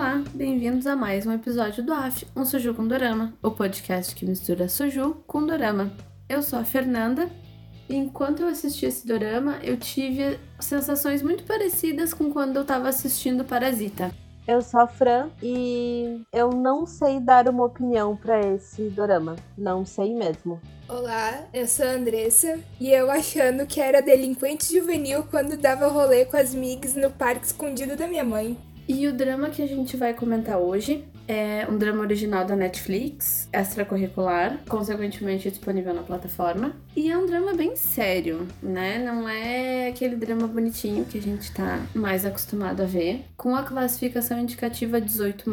Olá, bem-vindos a mais um episódio do AF, um Suju com Dorama, o podcast que mistura Suju com Dorama. Eu sou a Fernanda e enquanto eu assisti esse dorama, eu tive sensações muito parecidas com quando eu tava assistindo Parasita. Eu sou a Fran e eu não sei dar uma opinião para esse dorama. Não sei mesmo. Olá, eu sou a Andressa e eu achando que era delinquente juvenil quando dava rolê com as migs no parque escondido da minha mãe. E o drama que a gente vai comentar hoje é um drama original da Netflix, extracurricular, consequentemente disponível na plataforma. E é um drama bem sério, né? Não é aquele drama bonitinho que a gente tá mais acostumado a ver, com a classificação indicativa 18.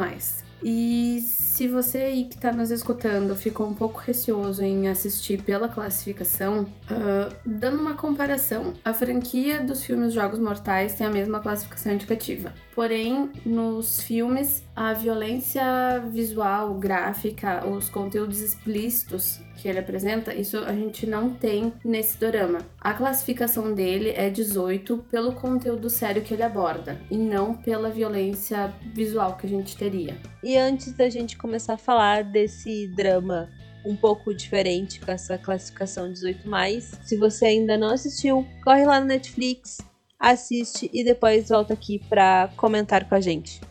E se você aí que está nos escutando ficou um pouco receoso em assistir pela classificação, uh, dando uma comparação, a franquia dos filmes Jogos Mortais tem a mesma classificação indicativa. Porém, nos filmes, a violência visual, gráfica, os conteúdos explícitos que ele apresenta, isso a gente não tem nesse dorama. A classificação dele é 18 pelo conteúdo sério que ele aborda e não pela violência visual que a gente teria. E antes da gente começar a falar desse drama um pouco diferente com essa classificação 18 se você ainda não assistiu, corre lá no Netflix, assiste e depois volta aqui para comentar com a gente.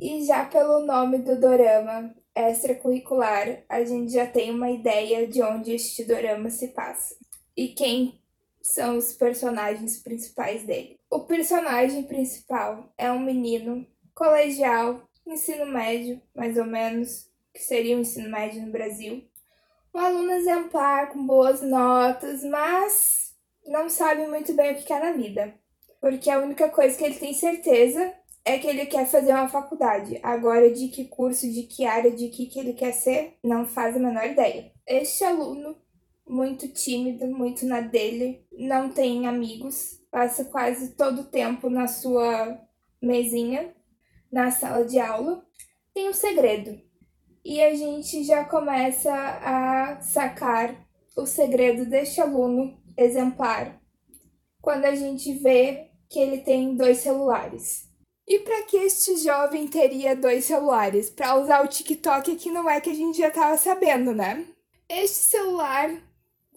E já pelo nome do dorama extracurricular, a gente já tem uma ideia de onde este dorama se passa e quem são os personagens principais dele. O personagem principal é um menino colegial, ensino médio, mais ou menos, que seria o ensino médio no Brasil, um aluno exemplar com boas notas, mas não sabe muito bem o que quer na vida. Porque a única coisa que ele tem certeza é que ele quer fazer uma faculdade. Agora, de que curso, de que área, de que, que ele quer ser, não faz a menor ideia. Este aluno, muito tímido, muito na dele, não tem amigos, passa quase todo o tempo na sua mesinha, na sala de aula, tem um segredo e a gente já começa a sacar o segredo deste aluno exemplar quando a gente vê que ele tem dois celulares. E para que este jovem teria dois celulares? Para usar o TikTok que não é que a gente já estava sabendo, né? Este celular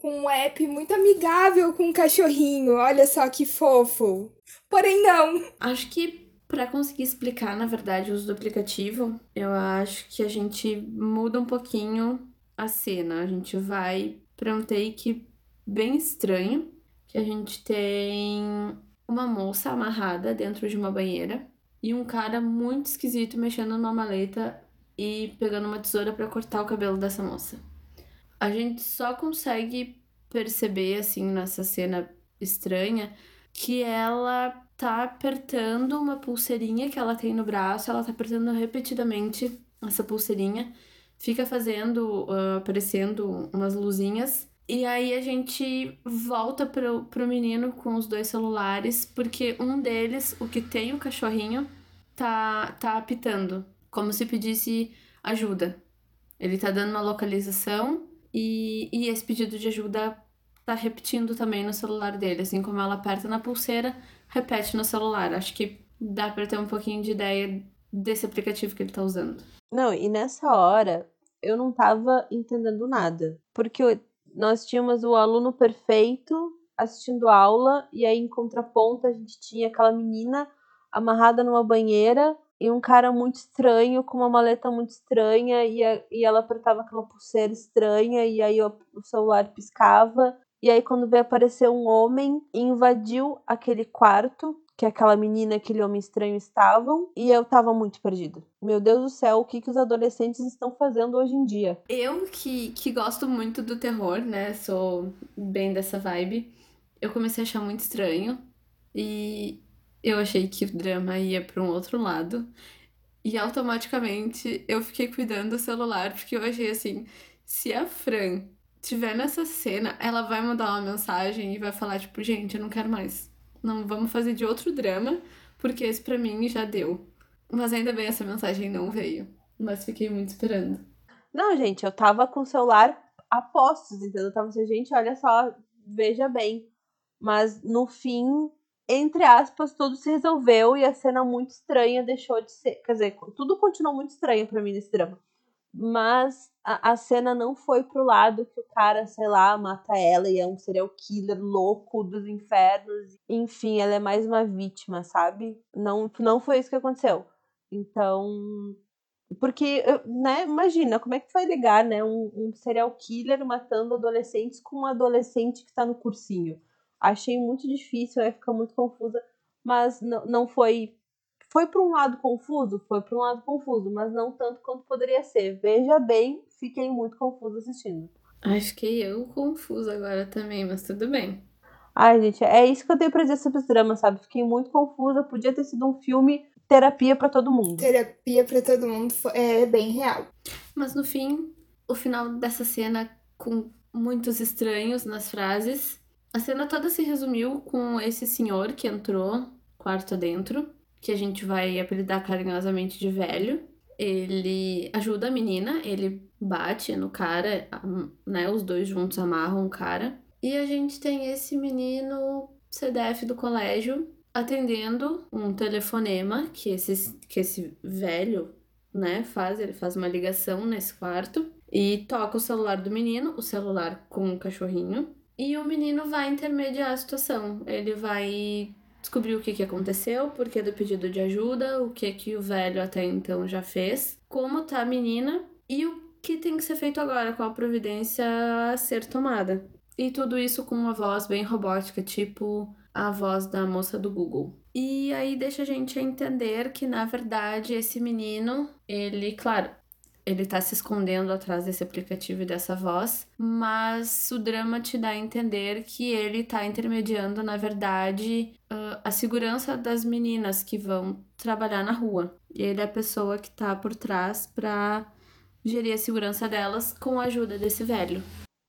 com um app muito amigável com um cachorrinho, olha só que fofo. Porém não. Acho que para conseguir explicar, na verdade, o uso do aplicativo, eu acho que a gente muda um pouquinho a cena. A gente vai para um take bem estranho, que a gente tem uma moça amarrada dentro de uma banheira e um cara muito esquisito mexendo numa maleta e pegando uma tesoura para cortar o cabelo dessa moça. A gente só consegue perceber assim nessa cena estranha que ela tá apertando uma pulseirinha que ela tem no braço, ela tá apertando repetidamente essa pulseirinha, fica fazendo, uh, aparecendo umas luzinhas. E aí a gente volta pro, pro menino com os dois celulares, porque um deles, o que tem o cachorrinho, tá, tá apitando, como se pedisse ajuda. Ele tá dando uma localização e, e esse pedido de ajuda tá repetindo também no celular dele, assim como ela aperta na pulseira, repete no celular. Acho que dá para ter um pouquinho de ideia desse aplicativo que ele tá usando. Não, e nessa hora eu não tava entendendo nada, porque nós tínhamos o aluno perfeito assistindo aula e aí em contraponto a gente tinha aquela menina amarrada numa banheira e um cara muito estranho com uma maleta muito estranha e, a, e ela apertava aquela pulseira estranha e aí o, o celular piscava e aí, quando veio aparecer um homem, invadiu aquele quarto que aquela menina, aquele homem estranho estavam, e eu tava muito perdida. Meu Deus do céu, o que, que os adolescentes estão fazendo hoje em dia? Eu que, que gosto muito do terror, né? Sou bem dessa vibe. Eu comecei a achar muito estranho. E eu achei que o drama ia para um outro lado. E automaticamente eu fiquei cuidando do celular, porque eu achei assim: se a Fran tiver nessa cena, ela vai mandar uma mensagem e vai falar, tipo, gente, eu não quero mais. Não, vamos fazer de outro drama, porque esse pra mim já deu. Mas ainda bem essa mensagem não veio. Mas fiquei muito esperando. Não, gente, eu tava com o celular a postos, entendeu? Eu tava assim, gente, olha só, veja bem. Mas no fim, entre aspas, tudo se resolveu e a cena muito estranha deixou de ser. Quer dizer, tudo continuou muito estranho para mim nesse drama. Mas a, a, cena não foi pro lado que o cara, sei lá, mata ela e é um serial killer louco dos infernos. Enfim, ela é mais uma vítima, sabe? Não, não foi isso que aconteceu. Então. Porque, né, imagina, como é que tu vai ligar, né, um, um serial killer matando adolescentes com um adolescente que tá no cursinho? Achei muito difícil, ia ficar muito confusa, mas não, não foi foi para um lado confuso? Foi para um lado confuso, mas não tanto quanto poderia ser. Veja bem, fiquei muito confusa assistindo. Acho que eu confusa agora também, mas tudo bem. Ai, gente, é isso que eu tenho pra dizer sobre esse drama, sabe? Fiquei muito confusa. Podia ter sido um filme terapia para todo mundo. Terapia para todo mundo é bem real. Mas no fim, o final dessa cena com muitos estranhos nas frases, a cena toda se resumiu com esse senhor que entrou quarto dentro que a gente vai apelidar carinhosamente de velho. Ele ajuda a menina, ele bate no cara, né? Os dois juntos amarram o cara. E a gente tem esse menino CDF do colégio atendendo um telefonema que esse, que esse velho, né, faz. Ele faz uma ligação nesse quarto e toca o celular do menino, o celular com o cachorrinho. E o menino vai intermediar a situação. Ele vai descobrir o que, que aconteceu, por que do pedido de ajuda, o que que o velho até então já fez, como tá a menina e o que tem que ser feito agora, qual providência a ser tomada. E tudo isso com uma voz bem robótica, tipo a voz da moça do Google. E aí deixa a gente entender que, na verdade, esse menino, ele, claro, ele tá se escondendo atrás desse aplicativo e dessa voz, mas o drama te dá a entender que ele tá intermediando, na verdade, a segurança das meninas que vão trabalhar na rua. E ele é a pessoa que tá por trás para gerir a segurança delas com a ajuda desse velho.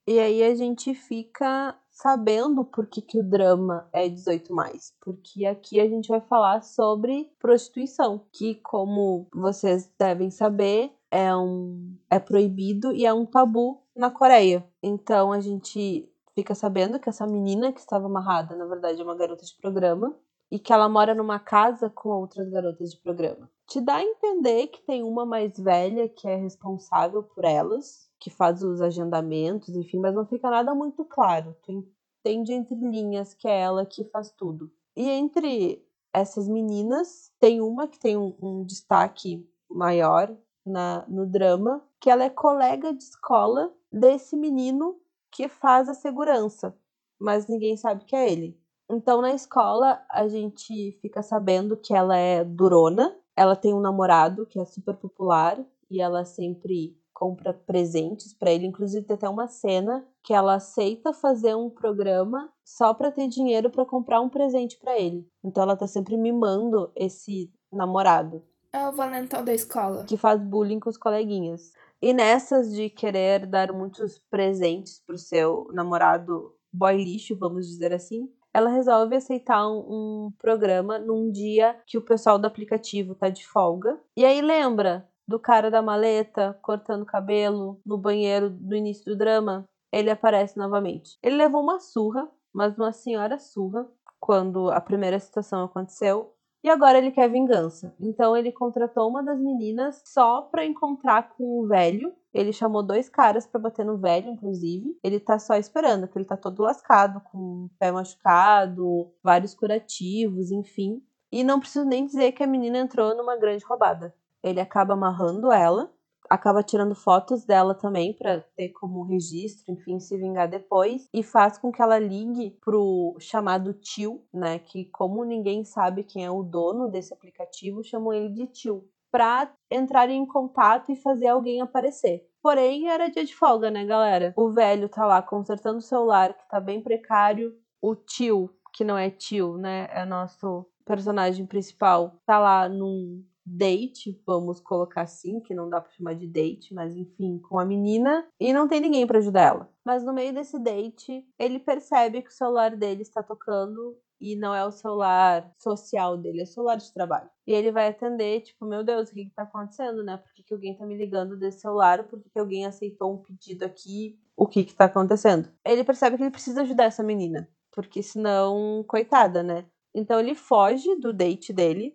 E aí a gente fica sabendo por que, que o drama é 18 mais, porque aqui a gente vai falar sobre prostituição, que como vocês devem saber, é, um, é proibido e é um tabu na Coreia. Então a gente fica sabendo que essa menina que estava amarrada, na verdade, é uma garota de programa e que ela mora numa casa com outras garotas de programa. Te dá a entender que tem uma mais velha que é responsável por elas, que faz os agendamentos, enfim, mas não fica nada muito claro. Tu entende entre linhas que é ela que faz tudo. E entre essas meninas, tem uma que tem um, um destaque maior, na, no drama que ela é colega de escola desse menino que faz a segurança, mas ninguém sabe que é ele. Então na escola a gente fica sabendo que ela é durona, ela tem um namorado que é super popular e ela sempre compra presentes para ele, inclusive tem até uma cena que ela aceita fazer um programa só para ter dinheiro para comprar um presente para ele. Então ela tá sempre mimando esse namorado. É o valentão da escola. Que faz bullying com os coleguinhas. E nessas de querer dar muitos presentes pro seu namorado boy lixo, vamos dizer assim, ela resolve aceitar um, um, programa num dia que o pessoal do aplicativo tá de folga. E aí lembra do cara da maleta cortando cabelo no banheiro do início do drama? Ele aparece novamente. Ele levou uma surra, mas uma senhora surra, quando a primeira situação aconteceu. E agora ele quer vingança. Então ele contratou uma das meninas só para encontrar com o velho. Ele chamou dois caras para bater no velho, inclusive. Ele tá só esperando, que ele tá todo lascado, com o pé machucado, vários curativos, enfim. E não preciso nem dizer que a menina entrou numa grande roubada. Ele acaba amarrando ela acaba tirando fotos dela também para ter como registro, enfim, se vingar depois e faz com que ela ligue pro chamado tio, né, que como ninguém sabe quem é o dono desse aplicativo, chamam ele de tio, para entrar em contato e fazer alguém aparecer. Porém, era dia de folga, né, galera? O velho tá lá consertando o celular, que tá bem precário. O tio, que não é tio, né, é nosso personagem principal, tá lá num date, vamos colocar assim, que não dá para chamar de date, mas enfim, com a menina e não tem ninguém para ajudar ela. Mas no meio desse date, ele percebe que o celular dele está tocando e não é o celular social dele, é o celular de trabalho. E ele vai atender, tipo, meu Deus, o que, que tá acontecendo, né? Por que, que alguém tá me ligando desse celular? Por que, que alguém aceitou um pedido aqui? O que que tá acontecendo? Ele percebe que ele precisa ajudar essa menina, porque senão, coitada, né? Então ele foge do date dele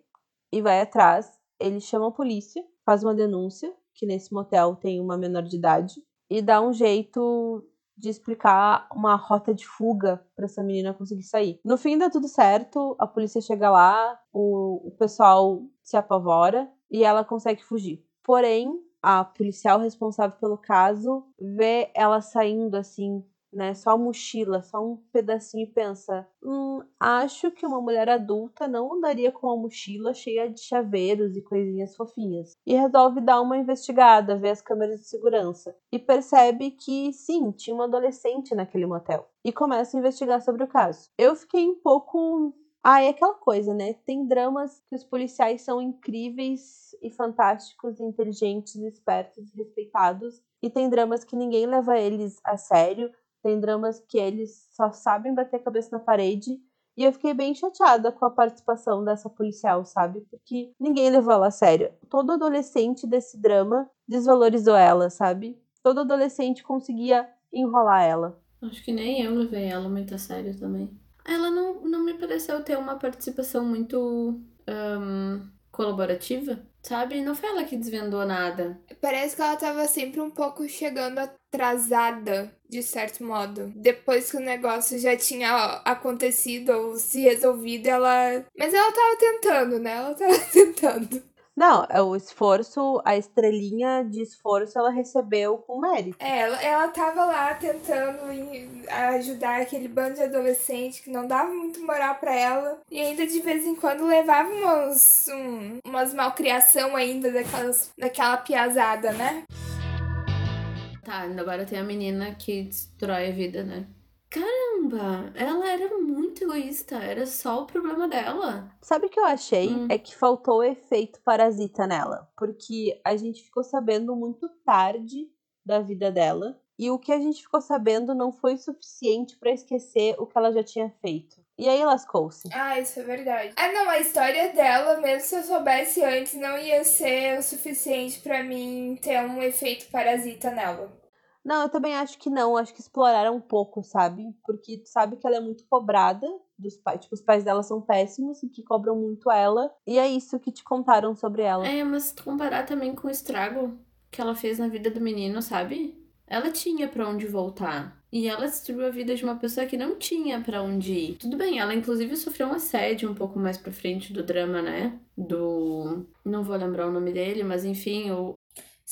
e vai atrás. Ele chama a polícia, faz uma denúncia que nesse motel tem uma menor de idade e dá um jeito de explicar uma rota de fuga para essa menina conseguir sair. No fim dá tudo certo, a polícia chega lá, o, o pessoal se apavora e ela consegue fugir. Porém, a policial responsável pelo caso vê ela saindo assim né? Só mochila, só um pedacinho e pensa: hum, acho que uma mulher adulta não andaria com uma mochila cheia de chaveiros e coisinhas fofinhas. E resolve dar uma investigada, ver as câmeras de segurança. E percebe que sim, tinha uma adolescente naquele motel. E começa a investigar sobre o caso. Eu fiquei um pouco ah, é aquela coisa, né? Tem dramas que os policiais são incríveis e fantásticos, inteligentes, espertos, respeitados. E tem dramas que ninguém leva eles a sério. Tem dramas que eles só sabem bater a cabeça na parede. E eu fiquei bem chateada com a participação dessa policial, sabe? Porque ninguém levou ela a sério. Todo adolescente desse drama desvalorizou ela, sabe? Todo adolescente conseguia enrolar ela. Acho que nem eu levei ela muito a sério também. Ela não, não me pareceu ter uma participação muito um, colaborativa, sabe? Não foi ela que desvendou nada. Parece que ela tava sempre um pouco chegando atrasada, de certo modo. Depois que o negócio já tinha acontecido ou se resolvido, ela. Mas ela tava tentando, né? Ela tava tentando. Não, é o esforço, a estrelinha de esforço ela recebeu com mérito. É, ela, ela tava lá tentando ajudar aquele bando de adolescente que não dava muito moral para ela. E ainda de vez em quando levava umas, um, umas malcriação ainda daquelas, daquela piazada, né? Tá, agora tem a menina que destrói a vida, né? Caramba, ela era muito egoísta, era só o problema dela. Sabe o que eu achei? Hum. É que faltou o efeito parasita nela. Porque a gente ficou sabendo muito tarde da vida dela. E o que a gente ficou sabendo não foi suficiente para esquecer o que ela já tinha feito. E aí lascou-se. Ah, isso é verdade. Ah, não, a história dela, mesmo se eu soubesse antes, não ia ser o suficiente para mim ter um efeito parasita nela. Não, eu também acho que não. Acho que exploraram um pouco, sabe? Porque tu sabe que ela é muito cobrada dos pais. Tipo, os pais dela são péssimos e que cobram muito ela. E é isso que te contaram sobre ela. É, mas se tu comparar também com o estrago que ela fez na vida do menino, sabe? Ela tinha para onde voltar. E ela destruiu a vida de uma pessoa que não tinha para onde ir. Tudo bem, ela inclusive sofreu um assédio um pouco mais pra frente do drama, né? Do. Não vou lembrar o nome dele, mas enfim, o,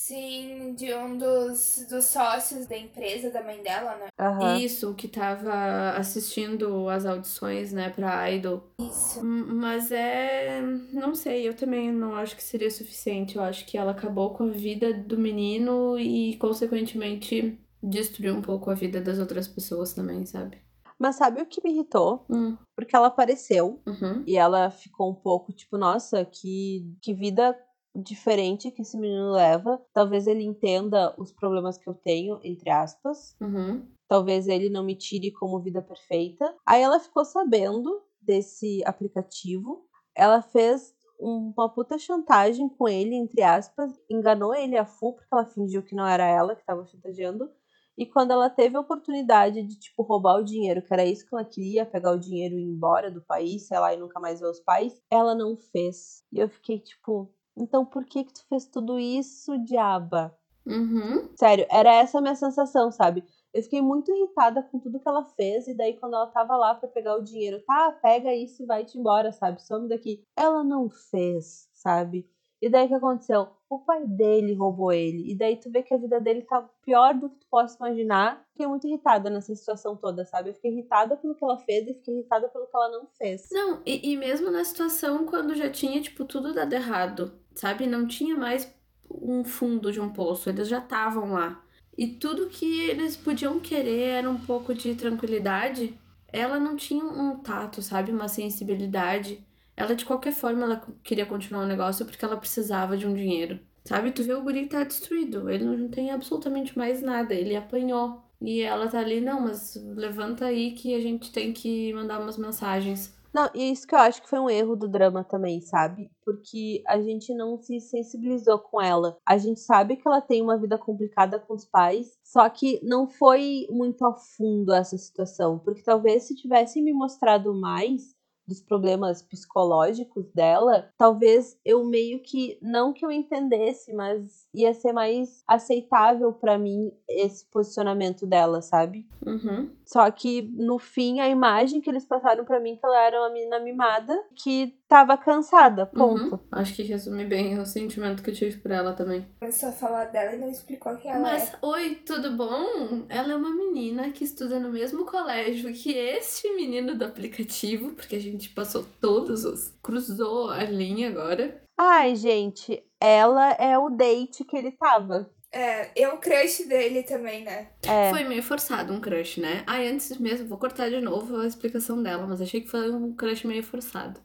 Sim, de um dos, dos sócios da empresa da mãe dela, né? Uhum. Isso, que tava assistindo as audições, né, pra Idol. Isso. Mas é. Não sei, eu também não acho que seria suficiente. Eu acho que ela acabou com a vida do menino e, consequentemente, destruiu um pouco a vida das outras pessoas também, sabe? Mas sabe o que me irritou? Hum. Porque ela apareceu uhum. e ela ficou um pouco tipo, nossa, que, que vida diferente que esse menino leva. Talvez ele entenda os problemas que eu tenho, entre aspas. Uhum. Talvez ele não me tire como vida perfeita. Aí ela ficou sabendo desse aplicativo. Ela fez uma puta chantagem com ele, entre aspas. Enganou ele a full, porque ela fingiu que não era ela que estava chantageando. E quando ela teve a oportunidade de, tipo, roubar o dinheiro, que era isso que ela queria, pegar o dinheiro e ir embora do país, sei lá, e nunca mais ver os pais, ela não fez. E eu fiquei, tipo, então por que que tu fez tudo isso, diaba? Uhum. Sério, era essa a minha sensação, sabe? Eu fiquei muito irritada com tudo que ela fez, e daí quando ela tava lá para pegar o dinheiro, tá, pega isso e vai-te embora, sabe? Some daqui. Ela não fez, sabe? E daí o que aconteceu? O pai dele roubou ele. E daí tu vê que a vida dele tá pior do que tu possa imaginar. Fiquei muito irritada nessa situação toda, sabe? Eu fiquei irritada pelo que ela fez e fiquei irritada pelo que ela não fez. Não, e, e mesmo na situação quando já tinha, tipo, tudo dado errado sabe? Não tinha mais um fundo de um poço, eles já estavam lá. E tudo que eles podiam querer era um pouco de tranquilidade. Ela não tinha um tato, sabe? Uma sensibilidade. Ela, de qualquer forma, ela queria continuar o negócio porque ela precisava de um dinheiro. Sabe? Tu vê o guri tá destruído. Ele não tem absolutamente mais nada. Ele apanhou. E ela tá ali, não, mas levanta aí que a gente tem que mandar umas mensagens. Não, e isso que eu acho que foi um erro do drama também, sabe? Porque a gente não se sensibilizou com ela. A gente sabe que ela tem uma vida complicada com os pais, só que não foi muito a fundo essa situação. Porque talvez se tivessem me mostrado mais dos problemas psicológicos dela, talvez eu meio que não que eu entendesse, mas ia ser mais aceitável para mim esse posicionamento dela, sabe? Uhum. Só que no fim a imagem que eles passaram para mim que ela era uma menina mimada que tava cansada, ponto. Uhum. Acho que resume bem o sentimento que eu tive por ela também. Começou a falar dela e não explicou quem ela Mas, é. oi, tudo bom? Ela é uma menina que estuda no mesmo colégio que este menino do aplicativo, porque a gente passou todos os. cruzou a linha agora. Ai, gente, ela é o date que ele tava. É, eu o crush dele também, né? É. Foi meio forçado um crush, né? Ai, antes mesmo, vou cortar de novo a explicação dela, mas achei que foi um crush meio forçado.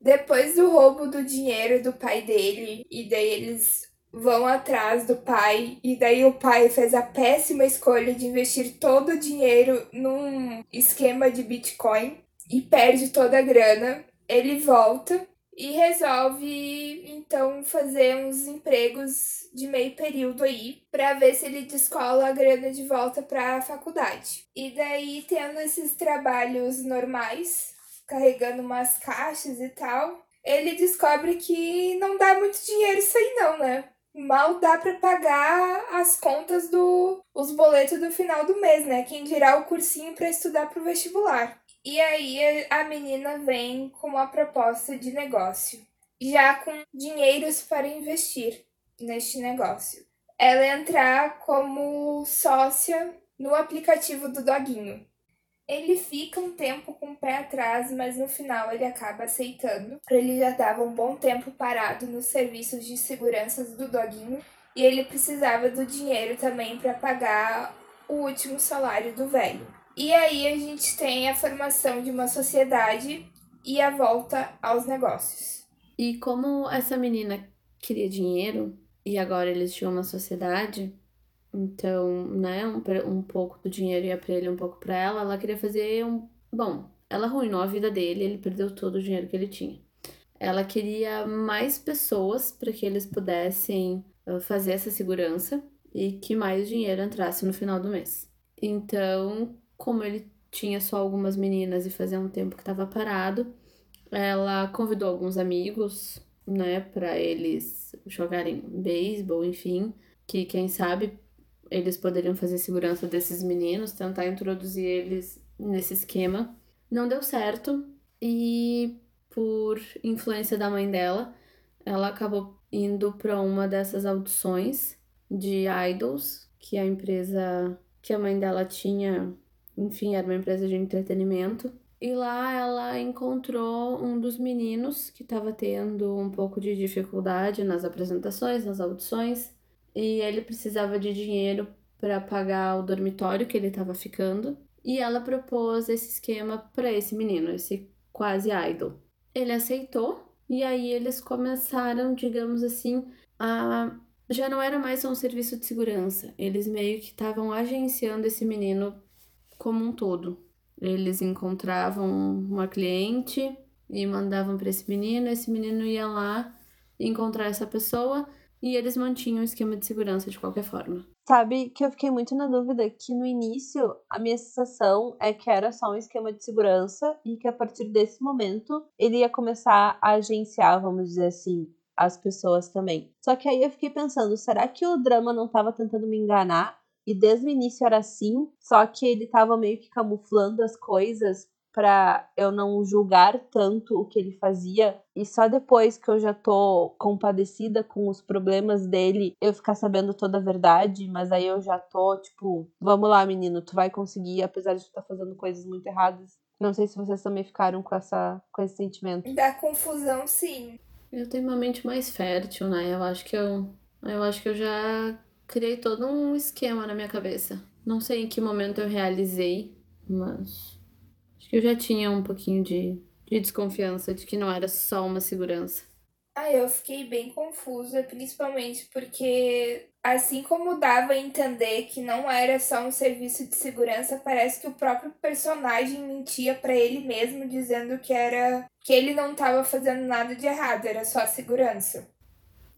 Depois do roubo do dinheiro do pai dele, e daí eles vão atrás do pai, e daí o pai fez a péssima escolha de investir todo o dinheiro num esquema de Bitcoin e perde toda a grana. Ele volta e resolve então fazer uns empregos de meio período aí para ver se ele descola a grana de volta para a faculdade. E daí tendo esses trabalhos normais, carregando umas caixas e tal, ele descobre que não dá muito dinheiro isso aí não, né? Mal dá para pagar as contas do os boletos do final do mês, né? Quem dirá o cursinho para estudar pro vestibular. E aí a menina vem com uma proposta de negócio, já com dinheiros para investir neste negócio. Ela entrar como sócia no aplicativo do Doguinho. Ele fica um tempo com o pé atrás, mas no final ele acaba aceitando. Ele já estava um bom tempo parado nos serviços de segurança do Doguinho e ele precisava do dinheiro também para pagar o último salário do velho. E aí a gente tem a formação de uma sociedade e a volta aos negócios. E como essa menina queria dinheiro e agora eles tinham uma sociedade, então, né, um, um pouco do dinheiro ia pra ele, um pouco pra ela, ela queria fazer um. Bom, ela arruinou a vida dele, ele perdeu todo o dinheiro que ele tinha. Ela queria mais pessoas para que eles pudessem uh, fazer essa segurança e que mais dinheiro entrasse no final do mês. Então, como ele tinha só algumas meninas e fazia um tempo que estava parado, ela convidou alguns amigos, né, para eles jogarem beisebol, enfim, que quem sabe eles poderiam fazer segurança desses meninos, tentar introduzir eles nesse esquema. Não deu certo e por influência da mãe dela, ela acabou indo para uma dessas audições de idols que a empresa que a mãe dela tinha, enfim, era uma empresa de entretenimento. E lá ela encontrou um dos meninos que estava tendo um pouco de dificuldade nas apresentações, nas audições, e ele precisava de dinheiro para pagar o dormitório que ele estava ficando. E ela propôs esse esquema para esse menino, esse quase idol. Ele aceitou e aí eles começaram, digamos assim, a já não era mais um serviço de segurança. Eles meio que estavam agenciando esse menino como um todo. Eles encontravam uma cliente e mandavam para esse menino, esse menino ia lá encontrar essa pessoa e eles mantinham o esquema de segurança de qualquer forma. Sabe que eu fiquei muito na dúvida que no início a minha sensação é que era só um esquema de segurança e que a partir desse momento ele ia começar a agenciar, vamos dizer assim, as pessoas também. Só que aí eu fiquei pensando, será que o drama não estava tentando me enganar? E desde o início era assim, só que ele estava meio que camuflando as coisas para eu não julgar tanto o que ele fazia e só depois que eu já tô compadecida com os problemas dele, eu ficar sabendo toda a verdade, mas aí eu já tô tipo, vamos lá, menino, tu vai conseguir, apesar de tu estar tá fazendo coisas muito erradas. Não sei se vocês também ficaram com essa com esse sentimento. Da confusão, sim. Eu tenho uma mente mais fértil, né? Eu acho que eu eu acho que eu já criei todo um esquema na minha cabeça. Não sei em que momento eu realizei, mas acho que eu já tinha um pouquinho de, de desconfiança de que não era só uma segurança. Ah, eu fiquei bem confusa, principalmente porque, assim como dava a entender que não era só um serviço de segurança, parece que o próprio personagem mentia para ele mesmo, dizendo que era que ele não estava fazendo nada de errado, era só segurança.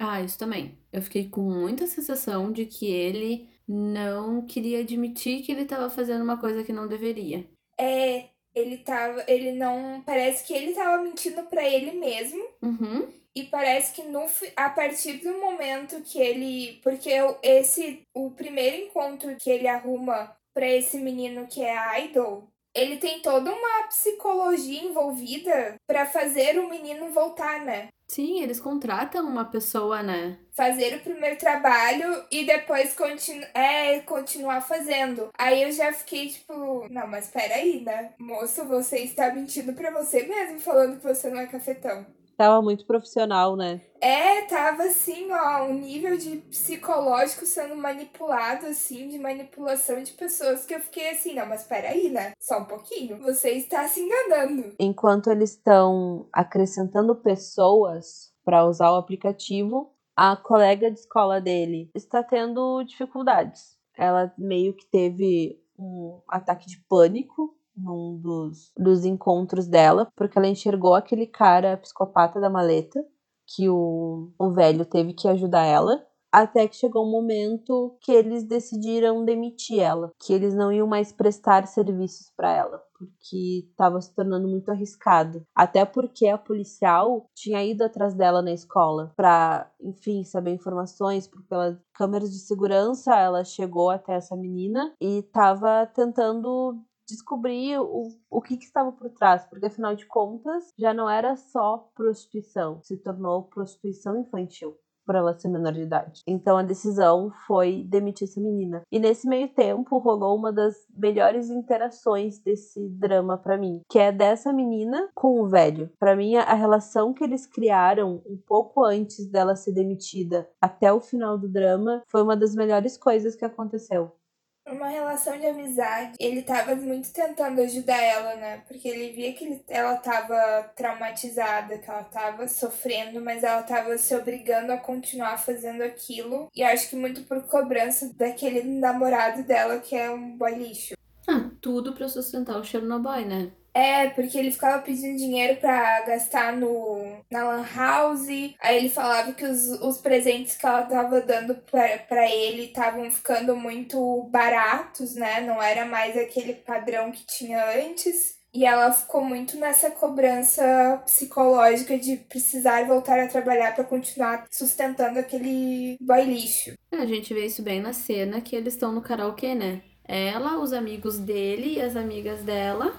Ah, isso também. Eu fiquei com muita sensação de que ele não queria admitir que ele estava fazendo uma coisa que não deveria. É, Ele tava. Ele não. Parece que ele tava mentindo para ele mesmo. Uhum. E parece que no, a partir do momento que ele. Porque esse. O primeiro encontro que ele arruma para esse menino que é idol, ele tem toda uma psicologia envolvida para fazer o menino voltar, né? Sim, eles contratam uma pessoa, né? Fazer o primeiro trabalho e depois continu é, continuar fazendo. Aí eu já fiquei tipo, não, mas peraí, né? Moço, você está mentindo para você mesmo falando que você não é cafetão. Tava muito profissional, né? É, tava assim, ó, um nível de psicológico sendo manipulado, assim, de manipulação de pessoas que eu fiquei assim, não, mas peraí, né? Só um pouquinho. Você está se enganando. Enquanto eles estão acrescentando pessoas para usar o aplicativo, a colega de escola dele está tendo dificuldades. Ela meio que teve um ataque de pânico num dos, dos encontros dela, porque ela enxergou aquele cara psicopata da maleta, que o, o velho teve que ajudar ela, até que chegou um momento que eles decidiram demitir ela, que eles não iam mais prestar serviços para ela, porque estava se tornando muito arriscado. Até porque a policial tinha ido atrás dela na escola para, enfim, saber informações, porque pelas câmeras de segurança ela chegou até essa menina e estava tentando descobrir o, o que, que estava por trás, porque afinal de contas já não era só prostituição, se tornou prostituição infantil por ela ser menor de idade. Então a decisão foi demitir essa menina. E nesse meio tempo rolou uma das melhores interações desse drama para mim, que é dessa menina com o velho. Para mim a relação que eles criaram um pouco antes dela ser demitida até o final do drama foi uma das melhores coisas que aconteceu uma relação de amizade. Ele tava muito tentando ajudar ela, né? Porque ele via que ele, ela tava traumatizada, que ela tava sofrendo, mas ela tava se obrigando a continuar fazendo aquilo. E acho que muito por cobrança daquele namorado dela que é um boy lixo. Ah, tudo pra sustentar o Chernobyl, né? É, porque ele ficava pedindo dinheiro para gastar no na lan house. Aí ele falava que os, os presentes que ela tava dando para ele estavam ficando muito baratos, né? Não era mais aquele padrão que tinha antes. E ela ficou muito nessa cobrança psicológica de precisar voltar a trabalhar para continuar sustentando aquele boy lixo. A gente vê isso bem na cena que eles estão no karaokê, né? Ela, os amigos dele e as amigas dela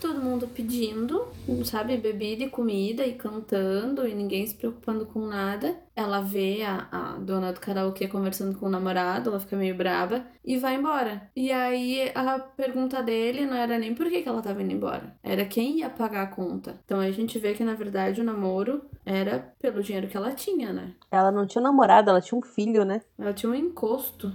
todo mundo pedindo, sabe, bebida e comida e cantando e ninguém se preocupando com nada. Ela vê a, a dona do karaokê conversando com o namorado, ela fica meio braba e vai embora. E aí a pergunta dele não era nem por que, que ela tava indo embora, era quem ia pagar a conta. Então a gente vê que na verdade o namoro era pelo dinheiro que ela tinha, né? Ela não tinha namorado, ela tinha um filho, né? Ela tinha um encosto.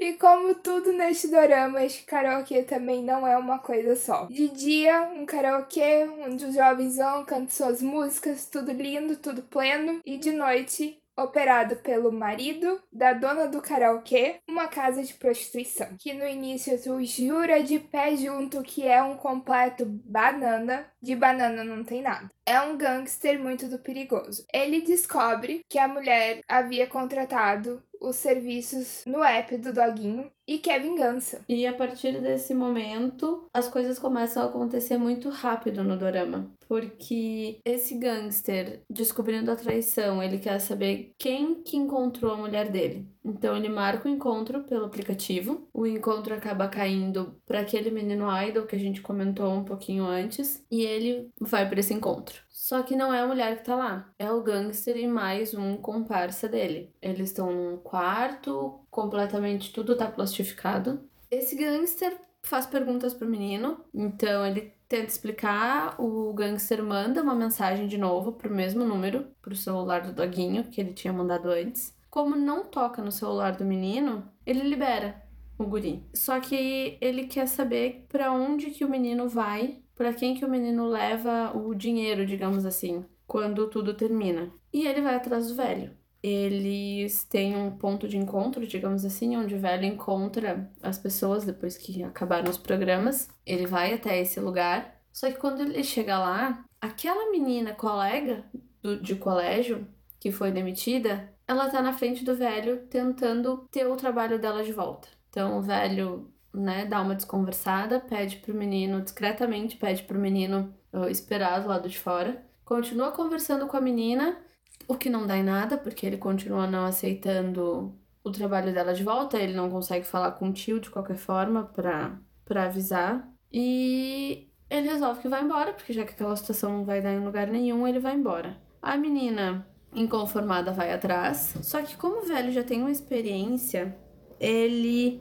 E como tudo neste dorama, este karaokê também não é uma coisa só. De dia, um karaokê onde os jovens vão, cantam suas músicas, tudo lindo, tudo pleno. E de noite, operado pelo marido da dona do karaokê, uma casa de prostituição. Que no início tu jura de pé junto que é um completo banana, de banana não tem nada. É um gangster muito do perigoso. Ele descobre que a mulher havia contratado os serviços no app do Doguinho e quer vingança. E a partir desse momento, as coisas começam a acontecer muito rápido no dorama. Porque esse gangster, descobrindo a traição, ele quer saber quem que encontrou a mulher dele. Então ele marca o encontro pelo aplicativo. O encontro acaba caindo para aquele menino idol que a gente comentou um pouquinho antes. E ele vai para esse encontro. Só que não é a mulher que tá lá, é o gangster e mais um comparsa dele. Eles estão num quarto, completamente tudo tá plastificado. Esse gangster faz perguntas pro menino, então ele tenta explicar, o gangster manda uma mensagem de novo pro mesmo número, pro celular do doguinho que ele tinha mandado antes. Como não toca no celular do menino, ele libera o guri. Só que ele quer saber para onde que o menino vai para quem que o menino leva o dinheiro, digamos assim, quando tudo termina. E ele vai atrás do velho. Eles têm um ponto de encontro, digamos assim, onde o velho encontra as pessoas depois que acabaram os programas. Ele vai até esse lugar. Só que quando ele chega lá, aquela menina colega do, de colégio que foi demitida, ela tá na frente do velho tentando ter o trabalho dela de volta. Então o velho né, dá uma desconversada, pede pro menino, discretamente pede pro menino esperar do lado de fora. Continua conversando com a menina, o que não dá em nada, porque ele continua não aceitando o trabalho dela de volta, ele não consegue falar com o tio de qualquer forma pra, pra avisar. E ele resolve que vai embora, porque já que aquela situação não vai dar em lugar nenhum, ele vai embora. A menina, inconformada, vai atrás. Só que como o velho já tem uma experiência, ele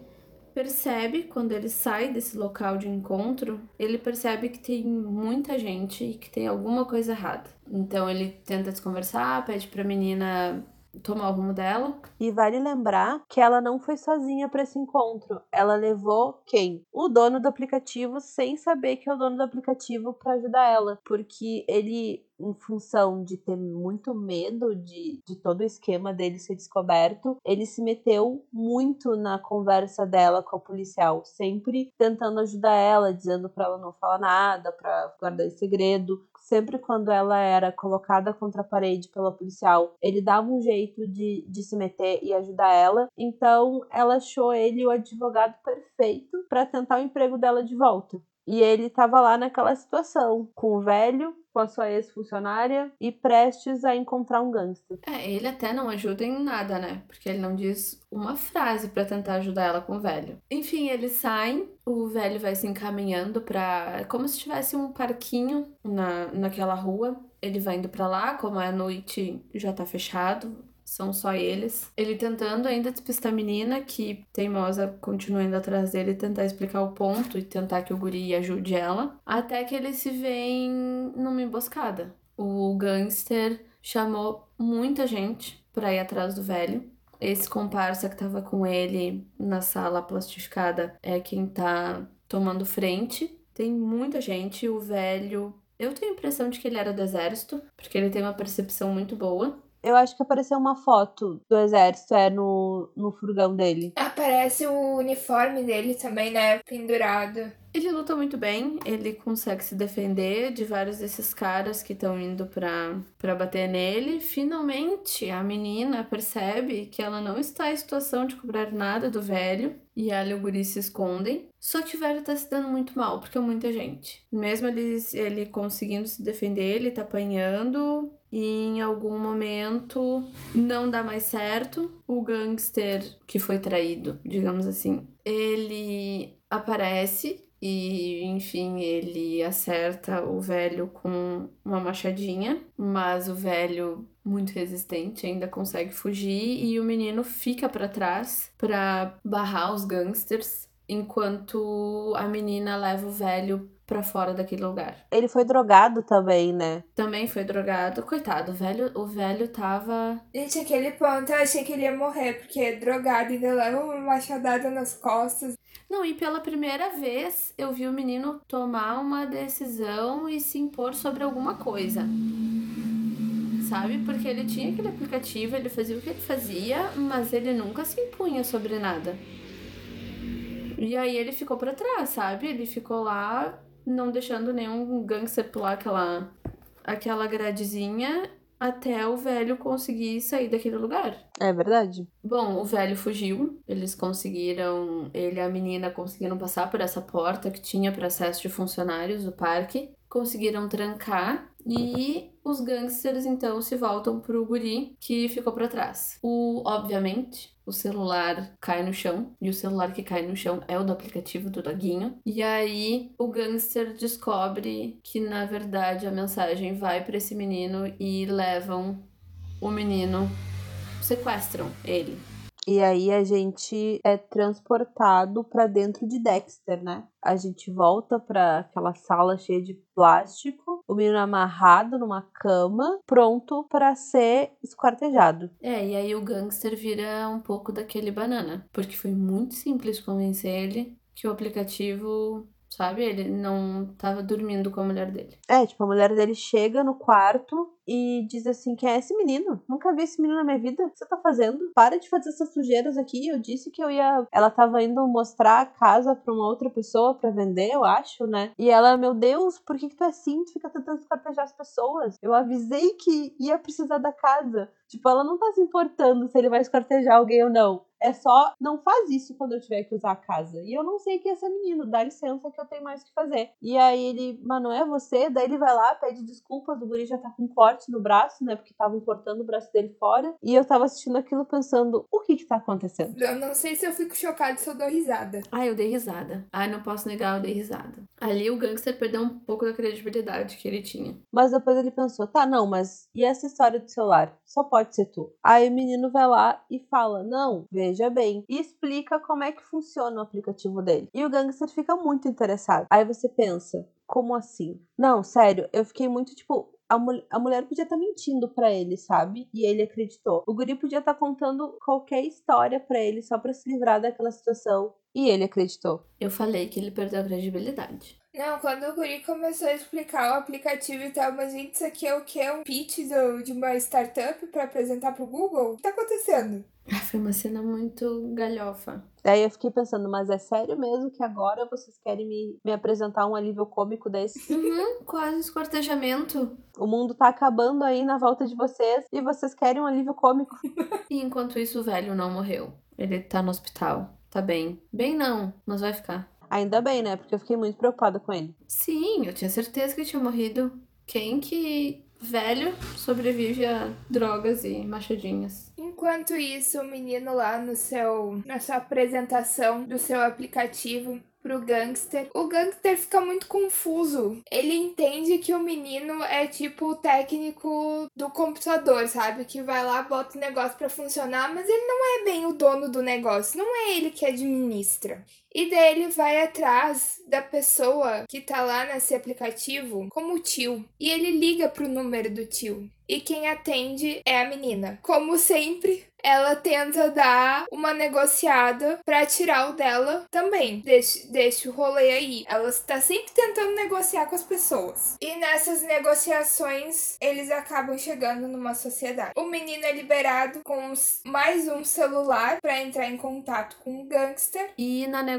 percebe quando ele sai desse local de encontro, ele percebe que tem muita gente e que tem alguma coisa errada. Então ele tenta desconversar, pede pra menina tomar o rumo dela. E vale lembrar que ela não foi sozinha para esse encontro. Ela levou quem? O dono do aplicativo, sem saber que é o dono do aplicativo para ajudar ela, porque ele em função de ter muito medo de, de todo o esquema dele ser descoberto, ele se meteu muito na conversa dela com a policial, sempre tentando ajudar ela, dizendo para ela não falar nada, para guardar esse segredo. Sempre quando ela era colocada contra a parede pela policial, ele dava um jeito de, de se meter e ajudar ela. Então ela achou ele o advogado perfeito para tentar o emprego dela de volta. E ele estava lá naquela situação, com o velho, com a sua ex-funcionária e prestes a encontrar um gangster. É, ele até não ajuda em nada, né? Porque ele não diz uma frase para tentar ajudar ela com o velho. Enfim, eles saem, o velho vai se encaminhando para como se tivesse um parquinho na, naquela rua. Ele vai indo para lá, como é noite, já tá fechado, são só eles. Ele tentando ainda despistar a menina, que teimosa continua indo atrás dele, tentar explicar o ponto e tentar que o guri ajude ela. Até que eles se veem numa emboscada. O gangster chamou muita gente pra ir atrás do velho. Esse comparsa que tava com ele na sala plastificada é quem tá tomando frente. Tem muita gente, o velho. Eu tenho a impressão de que ele era do exército, porque ele tem uma percepção muito boa. Eu acho que apareceu uma foto do exército, é no, no furgão dele. Aparece o uniforme dele também, né? Pendurado. Ele luta muito bem, ele consegue se defender de vários desses caras que estão indo pra, pra bater nele. Finalmente, a menina percebe que ela não está em situação de cobrar nada do velho e ela e o guri se escondem. Só que o velho tá se dando muito mal, porque é muita gente. Mesmo ele, ele conseguindo se defender, ele tá apanhando, e em algum momento não dá mais certo. O gangster que foi traído, digamos assim, ele aparece e, enfim, ele acerta o velho com uma machadinha, mas o velho, muito resistente, ainda consegue fugir e o menino fica para trás para barrar os gangsters, enquanto a menina leva o velho para fora daquele lugar. Ele foi drogado também, né? Também foi drogado. Coitado, o velho, o velho tava. Gente, aquele ponto eu achei que ele ia morrer, porque drogado ainda leva uma machadada nas costas. Não, e pela primeira vez eu vi o menino tomar uma decisão e se impor sobre alguma coisa. Sabe? Porque ele tinha aquele aplicativo, ele fazia o que ele fazia, mas ele nunca se impunha sobre nada. E aí ele ficou para trás, sabe? Ele ficou lá não deixando nenhum gangster pular aquela, aquela gradezinha até o velho conseguir sair daquele lugar. É verdade. Bom, o velho fugiu. Eles conseguiram, ele e a menina conseguiram passar por essa porta que tinha para acesso de funcionários do parque. Conseguiram trancar e os gangsters então se voltam pro guri que ficou para trás. O, obviamente, o celular cai no chão e o celular que cai no chão é o do aplicativo do doguinho. E aí o gangster descobre que na verdade a mensagem vai para esse menino e levam o menino, sequestram ele. E aí a gente é transportado para dentro de Dexter, né? A gente volta para aquela sala cheia de plástico, o menino amarrado numa cama, pronto para ser esquartejado. É, e aí o gangster vira um pouco daquele banana, porque foi muito simples convencer ele que o aplicativo sabe? Ele não tava dormindo com a mulher dele. É, tipo, a mulher dele chega no quarto e diz assim: Quem é esse menino? Nunca vi esse menino na minha vida. O que você tá fazendo? Para de fazer essas sujeiras aqui. Eu disse que eu ia. Ela tava indo mostrar a casa pra uma outra pessoa para vender, eu acho, né? E ela, meu Deus, por que, que tu é assim? Tu fica tentando escortejar as pessoas. Eu avisei que ia precisar da casa. Tipo, ela não tá se importando se ele vai escortejar alguém ou não. É só não faz isso quando eu tiver que usar a casa. E eu não sei que é esse menino, dá licença que eu tenho mais o que fazer. E aí ele, mas não é você? Daí ele vai lá, pede desculpas, o guri já tá com corte no braço, né? Porque estavam cortando o braço dele fora. E eu tava assistindo aquilo pensando, o que que tá acontecendo? Eu não sei se eu fico chocada se eu dou risada. Ai, eu dei risada. Ai, não posso negar, eu dei risada. Ali o gangster perdeu um pouco da credibilidade que ele tinha. Mas depois ele pensou, tá, não, mas e essa história do celular? Só pode ser tu. Aí o menino vai lá e fala, não, veja bem. E explica como é que funciona o aplicativo dele. E o gangster fica muito interessado. Aí você pensa, como assim? Não, sério, eu fiquei muito tipo, a, mul a mulher podia estar tá mentindo para ele, sabe? E ele acreditou. O guri podia estar tá contando qualquer história para ele só para se livrar daquela situação. E ele acreditou. Eu falei que ele perdeu a credibilidade. Não, quando o Guri começou a explicar o aplicativo e tal, mas gente, isso aqui é o que? Um pitch do, de uma startup para apresentar pro Google? O que tá acontecendo? Foi uma cena muito galhofa. Daí eu fiquei pensando, mas é sério mesmo que agora vocês querem me, me apresentar um alívio cômico desse? Uhum, quase escortejamento. O mundo tá acabando aí na volta de vocês e vocês querem um alívio cômico. e enquanto isso, o velho não morreu. Ele tá no hospital. Tá bem. Bem não, mas vai ficar. Ainda bem, né? Porque eu fiquei muito preocupada com ele. Sim, eu tinha certeza que tinha morrido. Quem que velho sobrevive a drogas e machadinhas. Enquanto isso, o menino lá no seu na sua apresentação do seu aplicativo pro gangster. O gangster fica muito confuso. Ele entende que o menino é tipo o técnico do computador, sabe? Que vai lá, bota o negócio para funcionar, mas ele não é bem o dono do negócio, não é ele que administra. E daí ele vai atrás da pessoa que tá lá nesse aplicativo como tio. E ele liga pro número do tio. E quem atende é a menina. Como sempre, ela tenta dar uma negociada para tirar o dela também. Deixa, deixa o rolê aí. Ela está sempre tentando negociar com as pessoas. E nessas negociações, eles acabam chegando numa sociedade. O menino é liberado com mais um celular para entrar em contato com o gangster. E na negociação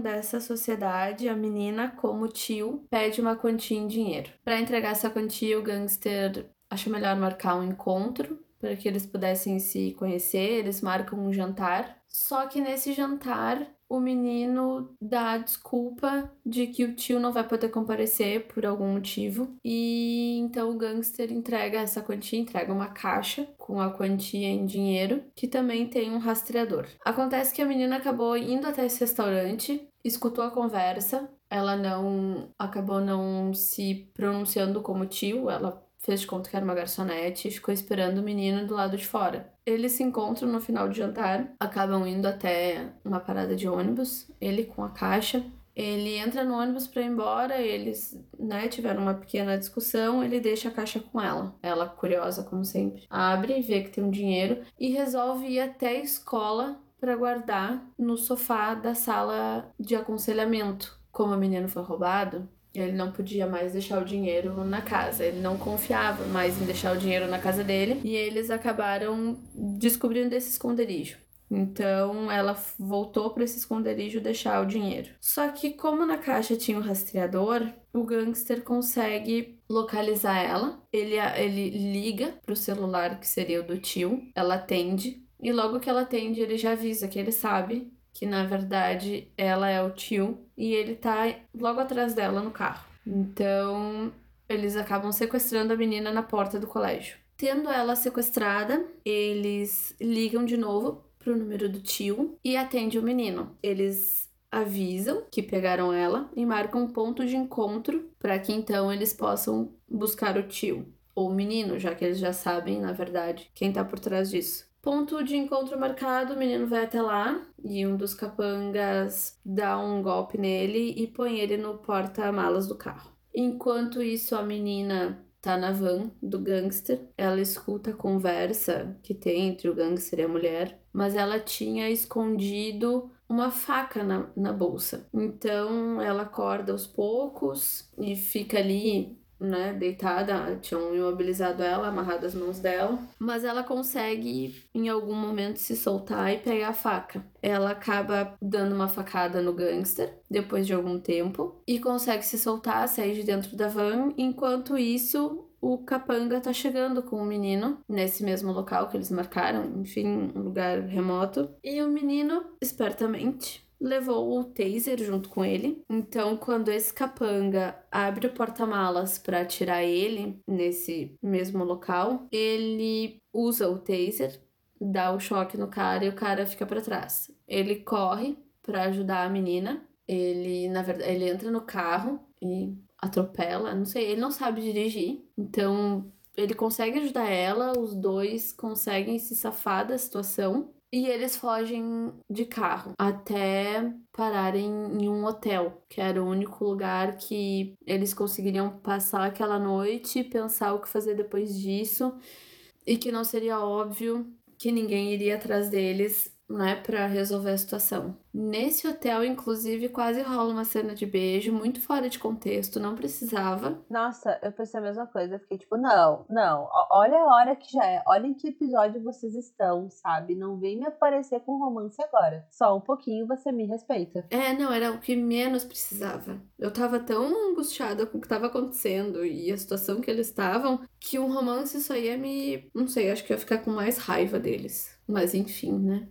dessa sociedade, a menina, como tio, pede uma quantia em dinheiro. Para entregar essa quantia, o gangster acha melhor marcar um encontro para que eles pudessem se conhecer. Eles marcam um jantar. Só que nesse jantar, o menino dá a desculpa de que o tio não vai poder comparecer por algum motivo. E então o gangster entrega essa quantia, entrega uma caixa com a quantia em dinheiro, que também tem um rastreador. Acontece que a menina acabou indo até esse restaurante, escutou a conversa, ela não acabou não se pronunciando como tio, ela fez de conta que era uma garçonete e ficou esperando o menino do lado de fora. Eles se encontram no final do jantar, acabam indo até uma parada de ônibus, ele com a caixa. Ele entra no ônibus para ir embora, eles, né, tiveram uma pequena discussão, ele deixa a caixa com ela. Ela, curiosa como sempre, abre, vê que tem um dinheiro e resolve ir até a escola para guardar no sofá da sala de aconselhamento. Como o menino foi roubado, ele não podia mais deixar o dinheiro na casa. Ele não confiava mais em deixar o dinheiro na casa dele. E eles acabaram descobrindo esse esconderijo. Então ela voltou para esse esconderijo deixar o dinheiro. Só que, como na caixa tinha o um rastreador, o gangster consegue localizar ela. Ele, ele liga pro celular que seria o do tio. Ela atende. E logo que ela atende, ele já avisa que ele sabe que na verdade ela é o tio e ele tá logo atrás dela no carro. Então, eles acabam sequestrando a menina na porta do colégio. Tendo ela sequestrada, eles ligam de novo pro número do tio e atende o menino. Eles avisam que pegaram ela e marcam um ponto de encontro para que então eles possam buscar o tio ou o menino, já que eles já sabem, na verdade, quem tá por trás disso. Ponto de encontro marcado, o menino vai até lá e um dos capangas dá um golpe nele e põe ele no porta-malas do carro. Enquanto isso, a menina tá na van do gangster. Ela escuta a conversa que tem entre o gangster e a mulher, mas ela tinha escondido uma faca na, na bolsa. Então ela acorda aos poucos e fica ali né, deitada, tinham imobilizado ela, amarrado as mãos dela, mas ela consegue em algum momento se soltar e pegar a faca. Ela acaba dando uma facada no gangster depois de algum tempo e consegue se soltar, sair de dentro da van. Enquanto isso, o capanga tá chegando com o menino nesse mesmo local que eles marcaram, enfim, um lugar remoto. E o menino, espertamente, levou o taser junto com ele. Então, quando esse capanga abre o porta-malas para tirar ele nesse mesmo local, ele usa o taser, dá o choque no cara e o cara fica para trás. Ele corre para ajudar a menina. Ele, na verdade, ele entra no carro e atropela, não sei, ele não sabe dirigir. Então, ele consegue ajudar ela, os dois conseguem se safar da situação. E eles fogem de carro até pararem em um hotel, que era o único lugar que eles conseguiriam passar aquela noite, pensar o que fazer depois disso, e que não seria óbvio que ninguém iria atrás deles né, para resolver a situação. Nesse hotel, inclusive, quase rola uma cena de beijo, muito fora de contexto, não precisava. Nossa, eu pensei a mesma coisa, eu fiquei tipo, não, não, olha a hora que já é, olha em que episódio vocês estão, sabe? Não vem me aparecer com romance agora. Só um pouquinho você me respeita. É, não, era o que menos precisava. Eu tava tão angustiada com o que tava acontecendo e a situação que eles estavam, que um romance só ia me. Não sei, acho que ia ficar com mais raiva deles. Mas enfim, né?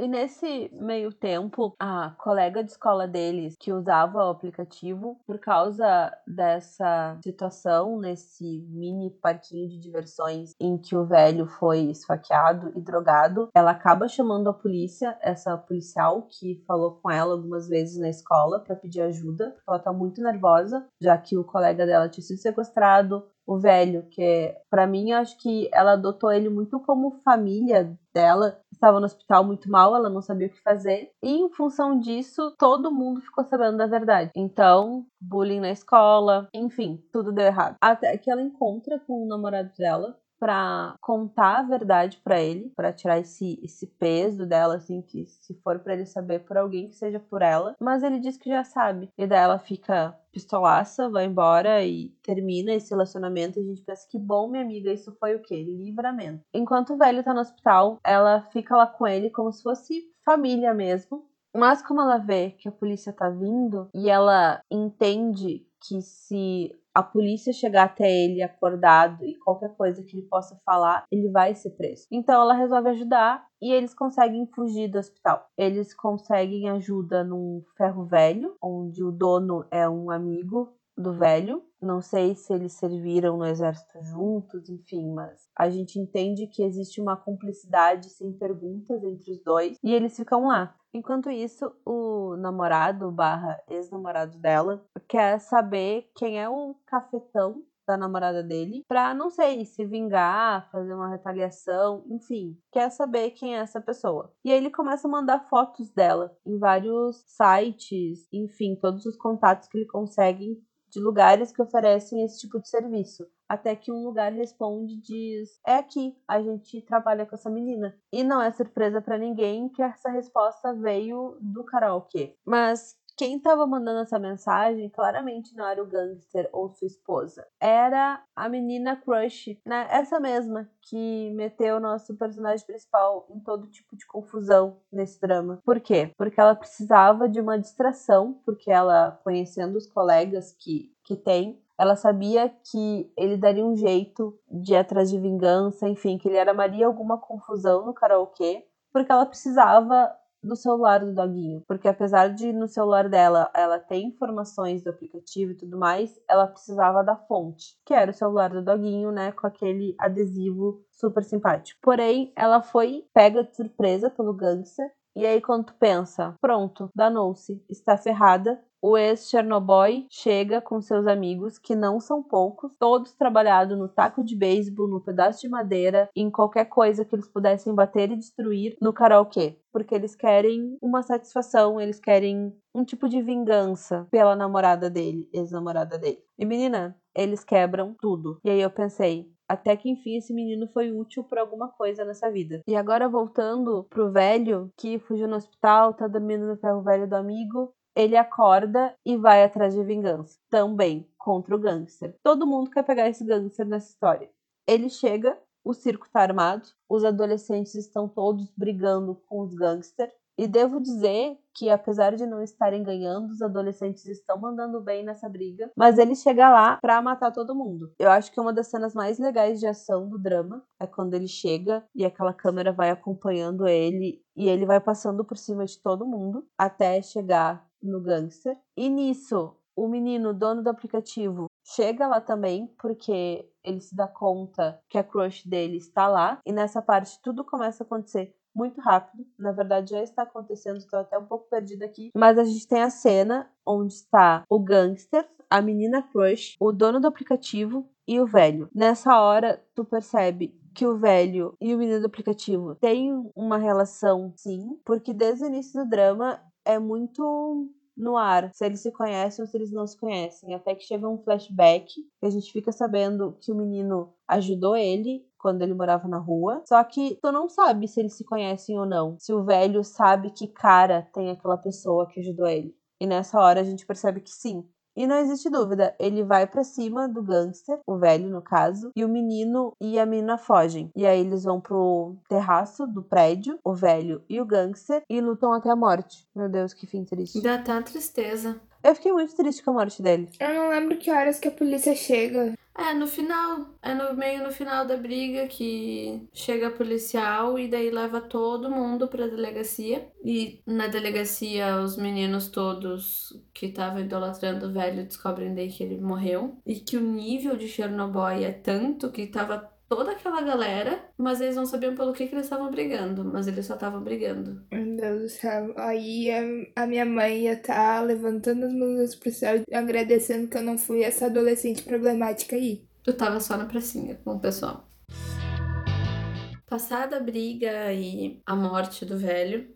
E nesse meio tempo, a colega de escola deles, que usava o aplicativo, por causa dessa situação nesse mini parquinho de diversões em que o velho foi esfaqueado e drogado, ela acaba chamando a polícia, essa policial que falou com ela algumas vezes na escola para pedir ajuda, porque ela tá muito nervosa, já que o colega dela tinha sido sequestrado, o velho, que para mim acho que ela adotou ele muito como família dela. Estava no hospital muito mal, ela não sabia o que fazer. E em função disso, todo mundo ficou sabendo da verdade. Então, bullying na escola, enfim, tudo deu errado. Até que ela encontra com o namorado dela, para contar a verdade para ele, para tirar esse, esse peso dela, assim, que se for para ele saber por alguém que seja por ela. Mas ele diz que já sabe. E daí ela fica pistolaça, vai embora e termina esse relacionamento. E a gente pensa que bom, minha amiga, isso foi o quê? Livramento. Enquanto o velho tá no hospital, ela fica lá com ele como se fosse família mesmo. Mas como ela vê que a polícia tá vindo e ela entende que se a polícia chegar até ele acordado e qualquer coisa que ele possa falar, ele vai ser preso. Então ela resolve ajudar e eles conseguem fugir do hospital. Eles conseguem ajuda num ferro velho, onde o dono é um amigo do velho. Não sei se eles serviram no exército juntos, enfim, mas a gente entende que existe uma cumplicidade sem perguntas entre os dois e eles ficam lá. Enquanto isso, o namorado barra ex-namorado dela quer saber quem é o cafetão da namorada dele pra, não sei, se vingar, fazer uma retaliação, enfim, quer saber quem é essa pessoa. E aí ele começa a mandar fotos dela em vários sites, enfim, todos os contatos que ele consegue de lugares que oferecem esse tipo de serviço. Até que um lugar responde e diz: É aqui, a gente trabalha com essa menina. E não é surpresa para ninguém que essa resposta veio do karaokê. Mas quem estava mandando essa mensagem claramente não era o gangster ou sua esposa. Era a menina crush, né? Essa mesma que meteu o nosso personagem principal em todo tipo de confusão nesse drama. Por quê? Porque ela precisava de uma distração, porque ela, conhecendo os colegas que, que tem, ela sabia que ele daria um jeito de ir atrás de vingança, enfim, que ele armaria alguma confusão no karaokê, porque ela precisava do celular do doguinho, porque apesar de no celular dela ela ter informações do aplicativo e tudo mais, ela precisava da fonte, que era o celular do doguinho, né, com aquele adesivo super simpático. Porém, ela foi pega de surpresa pelo gangster e aí, quando tu pensa, pronto, danou-se, está ferrada, o ex-Chernobyl chega com seus amigos, que não são poucos, todos trabalhados no taco de beisebol, no pedaço de madeira, em qualquer coisa que eles pudessem bater e destruir no karaokê. Porque eles querem uma satisfação, eles querem um tipo de vingança pela namorada dele, ex-namorada dele. E menina, eles quebram tudo. E aí eu pensei, até que enfim esse menino foi útil para alguma coisa nessa vida. E agora voltando pro velho que fugiu no hospital, tá dormindo no ferro velho do amigo, ele acorda e vai atrás de vingança, também contra o gangster. Todo mundo quer pegar esse gangster nessa história. Ele chega, o circo tá armado, os adolescentes estão todos brigando com os gangsters E devo dizer que, apesar de não estarem ganhando, os adolescentes estão mandando bem nessa briga, mas ele chega lá pra matar todo mundo. Eu acho que uma das cenas mais legais de ação do drama é quando ele chega e aquela câmera vai acompanhando ele e ele vai passando por cima de todo mundo até chegar no gangster. E nisso, o menino, dono do aplicativo, chega lá também, porque ele se dá conta que a crush dele está lá. E nessa parte tudo começa a acontecer muito rápido. Na verdade, já está acontecendo, estou até um pouco perdida aqui. Mas a gente tem a cena onde está o gangster, a menina crush, o dono do aplicativo e o velho. Nessa hora, tu percebe que o velho e o menino do aplicativo têm uma relação, sim, porque desde o início do drama é muito no ar se eles se conhecem ou se eles não se conhecem. Até que chega um flashback que a gente fica sabendo que o menino ajudou ele quando ele morava na rua. Só que tu não sabe se eles se conhecem ou não. Se o velho sabe que cara tem aquela pessoa que ajudou ele. E nessa hora a gente percebe que sim, e não existe dúvida, ele vai para cima do gangster, o velho no caso, e o menino e a menina fogem. E aí eles vão pro terraço do prédio, o velho e o gangster, e lutam até a morte. Meu Deus, que fim triste. Dá até tristeza. Eu fiquei muito triste com a morte dele. Eu não lembro que horas que a polícia chega. É, no final. É no meio no final da briga que chega a policial e daí leva todo mundo pra delegacia. E na delegacia os meninos todos que estavam idolatrando o velho descobrem daí que ele morreu. E que o nível de Chernobyl é tanto que tava toda aquela galera, mas eles não sabiam pelo que, que eles estavam brigando, mas eles só estavam brigando. Meu Deus do céu. Aí a, minha mãe ia estar tá levantando as mãos pro céu agradecendo que eu não fui essa adolescente problemática aí. Tu tava só na pracinha com o pessoal. Passada a briga e a morte do velho,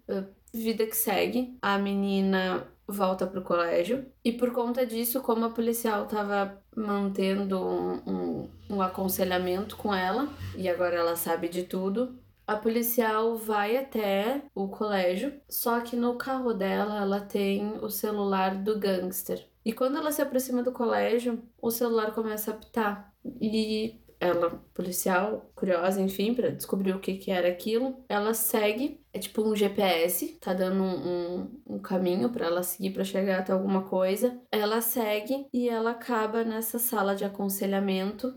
vida que segue, a menina volta pro colégio. E por conta disso, como a policial tava mantendo um, um, um, aconselhamento com ela, e agora ela sabe de tudo, a policial vai até o colégio, só que no carro dela ela tem o celular do gangster. E quando ela se aproxima do colégio, o celular começa a apitar. E ela, policial, curiosa, enfim, para descobrir o que, que era aquilo, ela segue, é tipo um GPS, tá dando um, um, um caminho para ela seguir para chegar até alguma coisa. Ela segue e ela acaba nessa sala de aconselhamento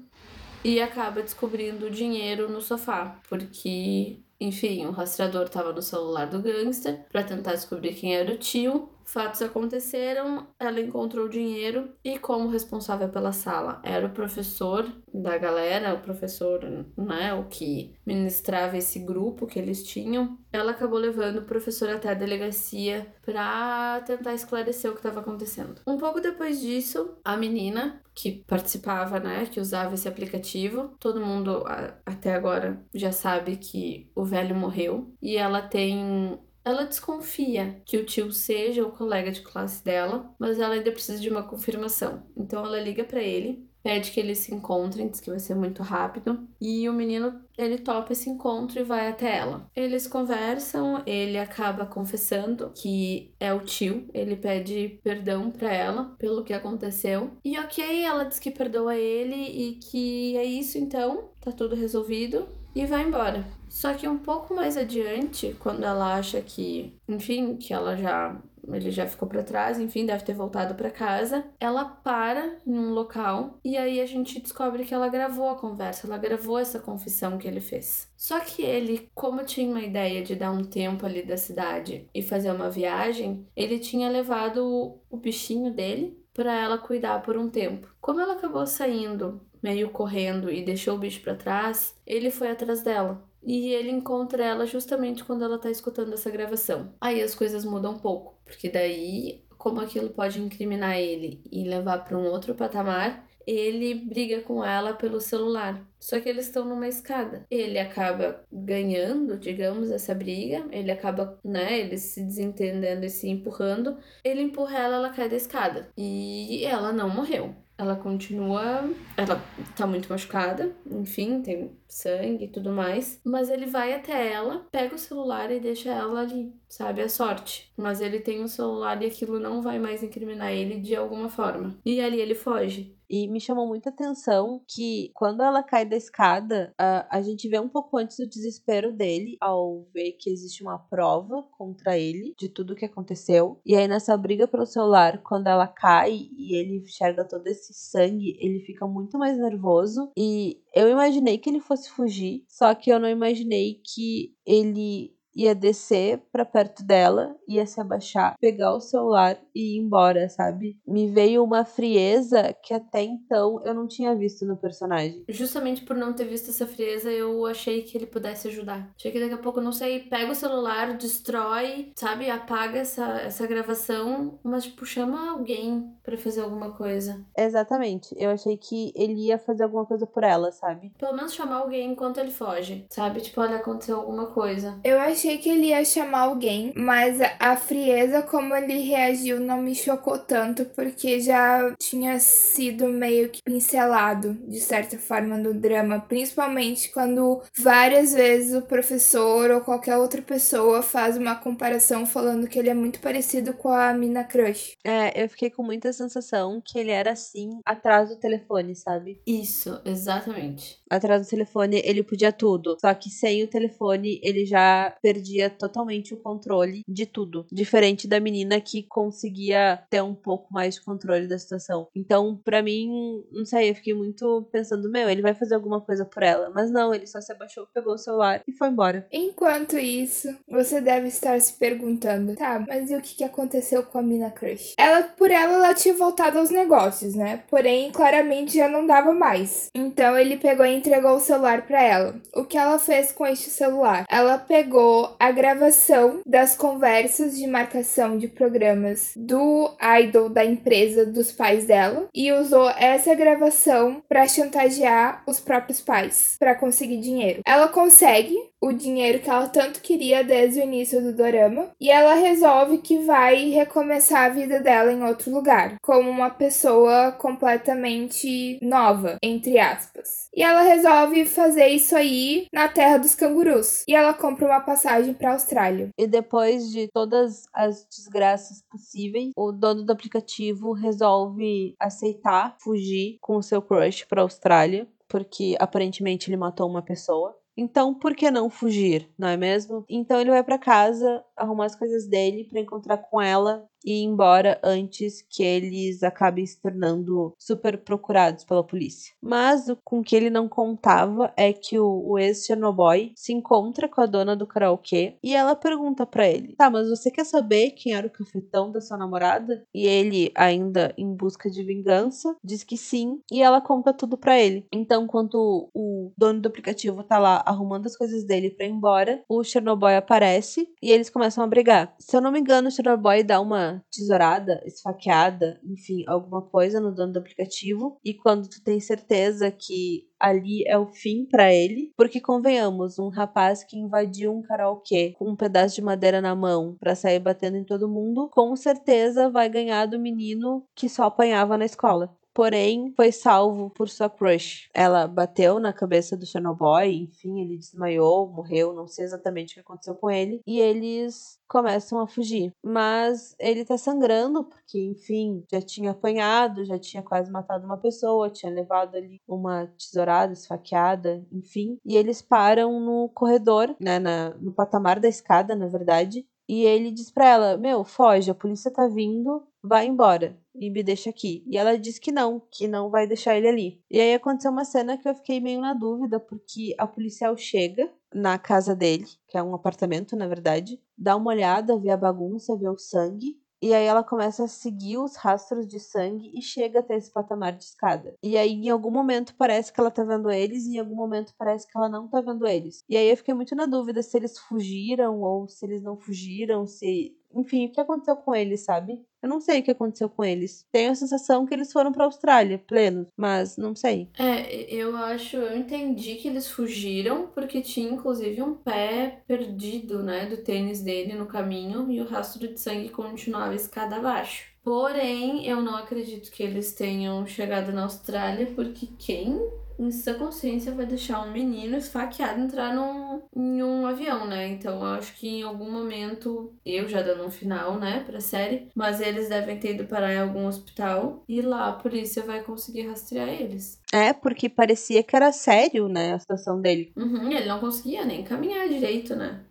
e acaba descobrindo o dinheiro no sofá, porque enfim, o rastreador estava no celular do gangster para tentar descobrir quem era o tio. Fatos aconteceram, ela encontrou o dinheiro e, como responsável pela sala era o professor da galera, o professor, né, o que ministrava esse grupo que eles tinham, ela acabou levando o professor até a delegacia para tentar esclarecer o que estava acontecendo. Um pouco depois disso, a menina que participava, né, que usava esse aplicativo, todo mundo até agora já sabe que o velho morreu e ela tem ela desconfia que o tio seja o colega de classe dela, mas ela ainda precisa de uma confirmação. Então ela liga para ele, pede que eles se encontrem, diz que vai ser muito rápido, e o menino ele topa esse encontro e vai até ela. Eles conversam, ele acaba confessando que é o tio, ele pede perdão para ela pelo que aconteceu. E OK, ela diz que perdoa ele e que é isso então, tá tudo resolvido e vai embora. Só que um pouco mais adiante, quando ela acha que, enfim, que ela já ele já ficou para trás, enfim, deve ter voltado para casa. Ela para em um local e aí a gente descobre que ela gravou a conversa, ela gravou essa confissão que ele fez. Só que ele, como tinha uma ideia de dar um tempo ali da cidade e fazer uma viagem, ele tinha levado o bichinho dele para ela cuidar por um tempo. Como ela acabou saindo meio correndo e deixou o bicho para trás, ele foi atrás dela. E ele encontra ela justamente quando ela tá escutando essa gravação. Aí as coisas mudam um pouco, porque daí, como aquilo pode incriminar ele e levar para um outro patamar, ele briga com ela pelo celular. Só que eles estão numa escada. Ele acaba ganhando, digamos, essa briga. Ele acaba, né, eles se desentendendo e se empurrando. Ele empurra ela, ela cai da escada. E ela não morreu. Ela continua. Ela tá muito machucada, enfim, tem sangue e tudo mais. Mas ele vai até ela, pega o celular e deixa ela ali, sabe? A sorte. Mas ele tem o um celular e aquilo não vai mais incriminar ele de alguma forma. E ali ele foge. E me chamou muita atenção que quando ela cai da escada, a, a gente vê um pouco antes o desespero dele ao ver que existe uma prova contra ele de tudo que aconteceu. E aí nessa briga pelo celular, quando ela cai e ele enxerga todo esse sangue, ele fica muito mais nervoso. E eu imaginei que ele fosse fugir, só que eu não imaginei que ele ia descer para perto dela, ia se abaixar, pegar o celular e ir embora, sabe? Me veio uma frieza que até então eu não tinha visto no personagem. Justamente por não ter visto essa frieza, eu achei que ele pudesse ajudar. Achei que daqui a pouco, não sei, pega o celular, destrói, sabe? Apaga essa, essa gravação, mas tipo, chama alguém para fazer alguma coisa. Exatamente. Eu achei que ele ia fazer alguma coisa por ela, sabe? Pelo menos chamar alguém enquanto ele foge, sabe? Tipo, olha, aconteceu alguma coisa. Eu achei achei que ele ia chamar alguém, mas a frieza como ele reagiu não me chocou tanto, porque já tinha sido meio que pincelado, de certa forma, no drama, principalmente quando várias vezes o professor ou qualquer outra pessoa faz uma comparação falando que ele é muito parecido com a Mina Crush. É, eu fiquei com muita sensação que ele era assim atrás do telefone, sabe? Isso, exatamente. Atrás do telefone ele podia tudo, só que sem o telefone ele já perdia totalmente o controle de tudo. Diferente da menina que conseguia ter um pouco mais de controle da situação. Então, para mim, não sei, eu fiquei muito pensando, meu, ele vai fazer alguma coisa por ela. Mas não, ele só se abaixou, pegou o celular e foi embora. Enquanto isso, você deve estar se perguntando, tá, mas e o que, aconteceu com a Mina Crush? Ela, por ela, ela tinha voltado aos negócios, né? Porém, claramente já não dava mais. Então ele pegou e entregou o celular para ela. O que ela fez com este celular? Ela pegou a gravação das conversas de marcação de programas do idol da empresa dos pais dela e usou essa gravação para chantagear os próprios pais para conseguir dinheiro. Ela consegue o dinheiro que ela tanto queria desde o início do dorama e ela resolve que vai recomeçar a vida dela em outro lugar, como uma pessoa completamente nova, entre aspas. E ela resolve fazer isso aí na terra dos cangurus. E ela compra uma passagem para Austrália. E depois de todas as desgraças possíveis, o dono do aplicativo resolve aceitar fugir com o seu crush para Austrália, porque aparentemente ele matou uma pessoa. Então, por que não fugir, não é mesmo? Então ele vai para casa, arrumar as coisas dele para encontrar com ela e ir embora antes que eles acabem se tornando super procurados pela polícia. Mas com que ele não contava é que o, o ex-Chernobyl se encontra com a dona do karaokê e ela pergunta para ele: Tá, mas você quer saber quem era o cafetão da sua namorada? E ele, ainda em busca de vingança, diz que sim e ela conta tudo para ele. Então, quando o dono do aplicativo tá lá arrumando as coisas dele para ir embora, o Chernobyl aparece e eles começam a brigar. Se eu não me engano, o Chernobyl dá uma tesourada, esfaqueada, enfim, alguma coisa no dono do aplicativo. E quando tu tem certeza que ali é o fim para ele, porque convenhamos, um rapaz que invadiu um karaokê com um pedaço de madeira na mão para sair batendo em todo mundo, com certeza vai ganhar do menino que só apanhava na escola porém foi salvo por sua crush. Ela bateu na cabeça do Chernobyl, enfim, ele desmaiou, morreu, não sei exatamente o que aconteceu com ele, e eles começam a fugir. Mas ele tá sangrando porque, enfim, já tinha apanhado, já tinha quase matado uma pessoa, tinha levado ali uma tesourada, esfaqueada, enfim, e eles param no corredor, né, na, no patamar da escada, na verdade, e ele diz pra ela: Meu, foge, a polícia tá vindo, vai embora e me deixa aqui. E ela diz que não, que não vai deixar ele ali. E aí aconteceu uma cena que eu fiquei meio na dúvida, porque a policial chega na casa dele, que é um apartamento, na verdade, dá uma olhada, vê a bagunça, vê o sangue. E aí ela começa a seguir os rastros de sangue e chega até esse patamar de escada. E aí em algum momento parece que ela tá vendo eles e em algum momento parece que ela não tá vendo eles. E aí eu fiquei muito na dúvida se eles fugiram ou se eles não fugiram, se enfim, o que aconteceu com eles, sabe? Eu não sei o que aconteceu com eles. Tenho a sensação que eles foram pra Austrália, plenos, mas não sei. É, eu acho, eu entendi que eles fugiram porque tinha inclusive um pé perdido, né, do tênis dele no caminho e o rastro de sangue continuava escada abaixo. Porém, eu não acredito que eles tenham chegado na Austrália porque quem em sua consciência, vai deixar um menino esfaqueado entrar num, em um avião, né? Então eu acho que em algum momento, eu já dando um final, né, pra série, mas eles devem ter ido parar em algum hospital e lá a polícia vai conseguir rastrear eles. É, porque parecia que era sério, né, a situação dele. Uhum, ele não conseguia nem caminhar direito, né?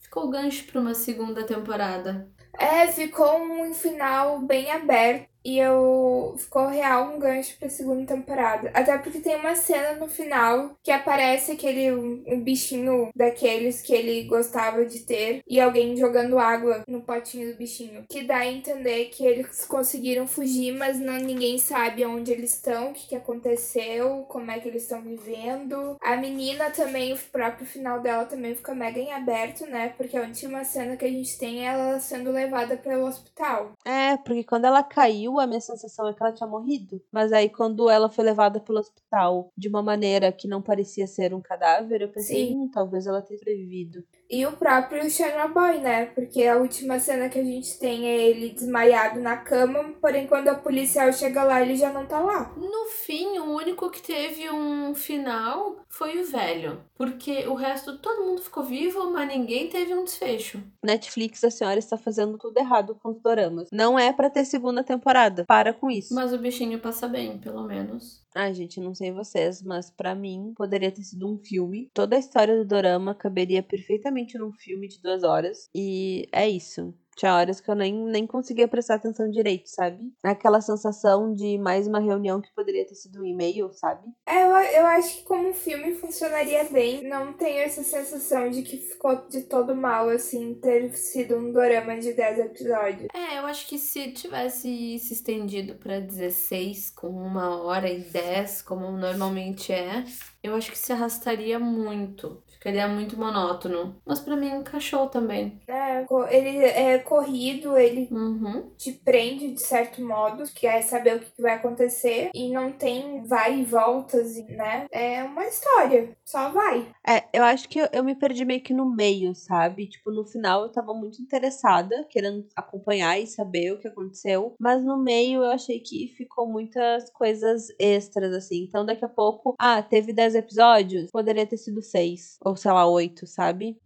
Ficou o gancho pra uma segunda temporada. É, ficou um final bem aberto. E eu ficou real um gancho pra segunda temporada. Até porque tem uma cena no final que aparece aquele um bichinho daqueles que ele gostava de ter e alguém jogando água no potinho do bichinho. Que dá a entender que eles conseguiram fugir, mas não, ninguém sabe onde eles estão, o que, que aconteceu, como é que eles estão vivendo. A menina também, o próprio final dela também fica mega em aberto, né? Porque a última cena que a gente tem é ela sendo levada pelo hospital. É, porque quando ela caiu, a minha sensação é que ela tinha morrido. Mas aí, quando ela foi levada pelo hospital de uma maneira que não parecia ser um cadáver, eu pensei, hum, talvez ela tenha sobrevivido. E o próprio Chernobyl, né? Porque a última cena que a gente tem é ele desmaiado na cama, porém quando a policial chega lá, ele já não tá lá. No fim, o único que teve um final foi o velho. Porque o resto, todo mundo ficou vivo, mas ninguém teve um desfecho. Netflix, a senhora está fazendo tudo errado com os doramas. Não é para ter segunda temporada. Para com isso. Mas o bichinho passa bem, pelo menos. Ai, gente, não sei vocês, mas para mim poderia ter sido um filme. Toda a história do dorama caberia perfeitamente num filme de duas horas. E é isso. Tinha horas que eu nem, nem conseguia prestar atenção direito, sabe? Aquela sensação de mais uma reunião que poderia ter sido um e-mail, sabe? É, eu, eu acho que como filme funcionaria bem. Não tenho essa sensação de que ficou de todo mal, assim, ter sido um dorama de 10 episódios. É, eu acho que se tivesse se estendido pra 16, com uma hora e 10, como normalmente é, eu acho que se arrastaria muito. Ficaria muito monótono. Mas pra mim encaixou também. É, ele é corrido, ele Uhum. te prende de certo modo, que é saber o que que vai acontecer, e não tem vai e voltas, né? É uma história, só vai. É, eu acho que eu, eu me perdi meio que no meio, sabe? Tipo, no final eu tava muito interessada, querendo acompanhar e saber o que aconteceu. Mas no meio eu achei que ficou muitas coisas extras, assim. Então daqui a pouco, ah, teve 10 episódios? Poderia ter sido 6. Ou sei lá, 8, sabe?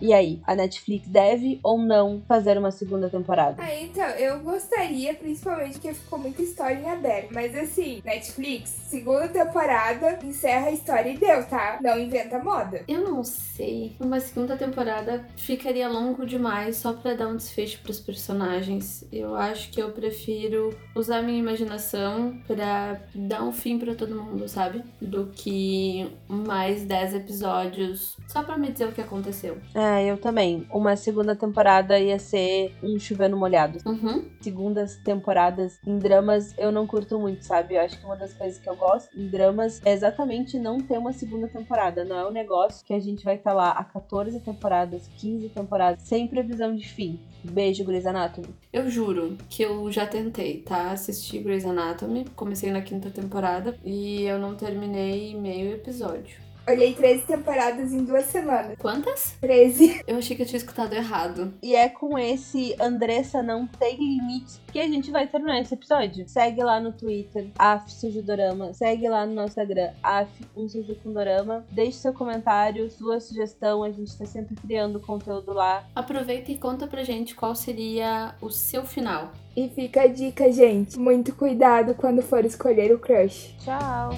E aí, a Netflix deve ou não fazer uma segunda temporada? Ah, então, eu gostaria, principalmente que ficou muita história em aberto. Mas assim, Netflix, segunda temporada, encerra a história e deu, tá? Não inventa moda. Eu não sei. Uma segunda temporada ficaria longo demais só pra dar um desfecho pros personagens. Eu acho que eu prefiro usar minha imaginação pra dar um fim pra todo mundo, sabe? Do que mais 10 episódios só pra me dizer o que aconteceu. É, eu também. Uma segunda temporada ia ser um chovendo molhado. Uhum. segundas temporadas em dramas eu não curto muito, sabe? Eu acho que uma das coisas que eu gosto em dramas é exatamente não ter uma segunda temporada. Não é um negócio que a gente vai estar lá há 14 temporadas, 15 temporadas, sem previsão de fim. Beijo, Grey's Anatomy. Eu juro que eu já tentei, tá? Assistir Grey's Anatomy. Comecei na quinta temporada e eu não terminei meio episódio. Olhei 13 temporadas em duas semanas. Quantas? 13. Eu achei que eu tinha escutado errado. E é com esse Andressa não tem limite que a gente vai terminar esse episódio. Segue lá no Twitter, af Sujudorama. Segue lá no nosso Instagram, af um Suju com Dorama. Deixe seu comentário, sua sugestão. A gente tá sempre criando conteúdo lá. Aproveita e conta pra gente qual seria o seu final. E fica a dica, gente. Muito cuidado quando for escolher o crush. Tchau!